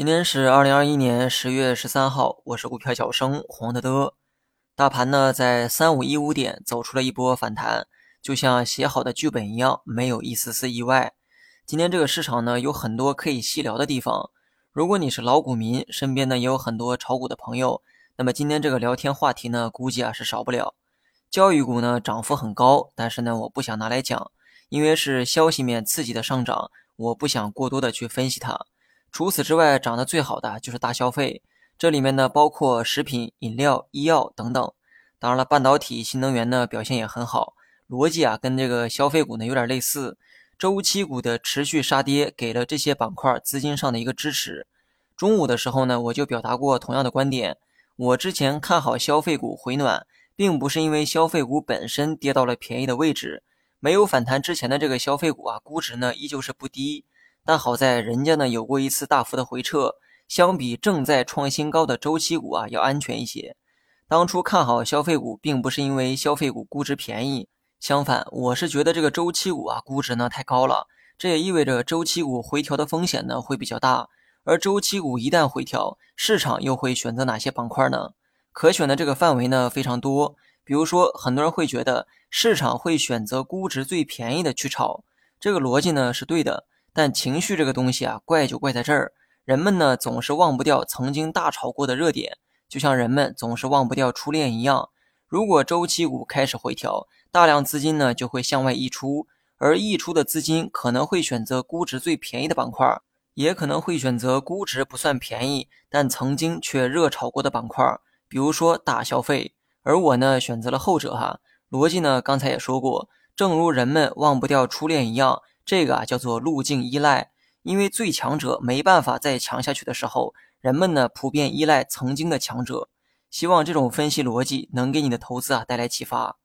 今天是二零二一年十月十三号，我是股票小生黄德德。大盘呢在三五一五点走出了一波反弹，就像写好的剧本一样，没有一丝丝意外。今天这个市场呢有很多可以细聊的地方。如果你是老股民，身边呢也有很多炒股的朋友，那么今天这个聊天话题呢估计啊是少不了。教育股呢涨幅很高，但是呢我不想拿来讲，因为是消息面刺激的上涨，我不想过多的去分析它。除此之外，涨得最好的就是大消费，这里面呢包括食品、饮料、医药等等。当然了，半导体、新能源呢表现也很好，逻辑啊跟这个消费股呢有点类似。周期股的持续杀跌，给了这些板块资金上的一个支持。中午的时候呢，我就表达过同样的观点。我之前看好消费股回暖，并不是因为消费股本身跌到了便宜的位置，没有反弹之前的这个消费股啊，估值呢依旧是不低。但好在人家呢有过一次大幅的回撤，相比正在创新高的周期股啊要安全一些。当初看好消费股，并不是因为消费股估值便宜，相反，我是觉得这个周期股啊估值呢太高了，这也意味着周期股回调的风险呢会比较大。而周期股一旦回调，市场又会选择哪些板块呢？可选的这个范围呢非常多，比如说很多人会觉得市场会选择估值最便宜的去炒，这个逻辑呢是对的。但情绪这个东西啊，怪就怪在这儿，人们呢总是忘不掉曾经大炒过的热点，就像人们总是忘不掉初恋一样。如果周期股开始回调，大量资金呢就会向外溢出，而溢出的资金可能会选择估值最便宜的板块，也可能会选择估值不算便宜但曾经却热炒过的板块，比如说大消费。而我呢选择了后者哈，逻辑呢刚才也说过，正如人们忘不掉初恋一样。这个啊叫做路径依赖，因为最强者没办法再强下去的时候，人们呢普遍依赖曾经的强者。希望这种分析逻辑能给你的投资啊带来启发。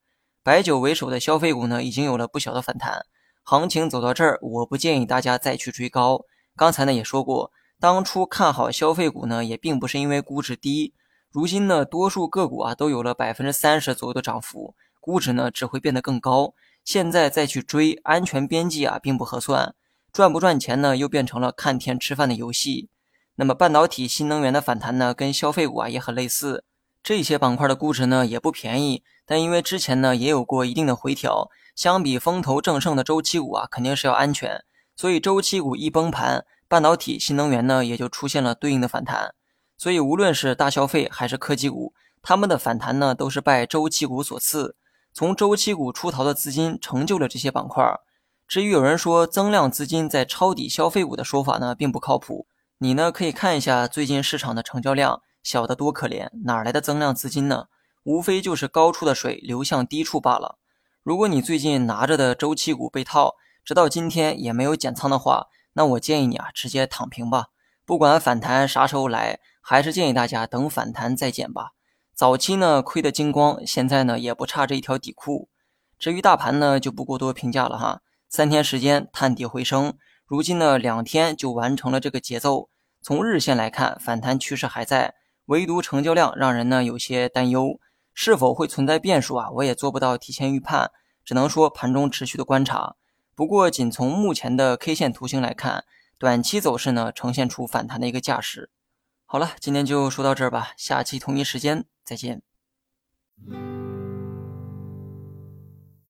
白酒为首的消费股呢已经有了不小的反弹，行情走到这儿，我不建议大家再去追高。刚才呢也说过，当初看好消费股呢也并不是因为估值低，如今呢多数个股啊都有了百分之三十左右的涨幅，估值呢只会变得更高。现在再去追安全边际啊，并不合算，赚不赚钱呢，又变成了看天吃饭的游戏。那么半导体、新能源的反弹呢，跟消费股啊也很类似，这些板块的估值呢也不便宜，但因为之前呢也有过一定的回调，相比风头正盛的周期股啊，肯定是要安全。所以周期股一崩盘，半导体、新能源呢也就出现了对应的反弹。所以无论是大消费还是科技股，他们的反弹呢都是拜周期股所赐。从周期股出逃的资金成就了这些板块。至于有人说增量资金在抄底消费股的说法呢，并不靠谱。你呢可以看一下最近市场的成交量小得多可怜，哪来的增量资金呢？无非就是高处的水流向低处罢了。如果你最近拿着的周期股被套，直到今天也没有减仓的话，那我建议你啊直接躺平吧。不管反弹啥时候来，还是建议大家等反弹再减吧。早期呢亏得精光，现在呢也不差这一条底裤。至于大盘呢，就不过多评价了哈。三天时间探底回升，如今呢两天就完成了这个节奏。从日线来看，反弹趋势还在，唯独成交量让人呢有些担忧。是否会存在变数啊？我也做不到提前预判，只能说盘中持续的观察。不过仅从目前的 K 线图形来看，短期走势呢呈现出反弹的一个架势。好了，今天就说到这儿吧，下期同一时间。再见。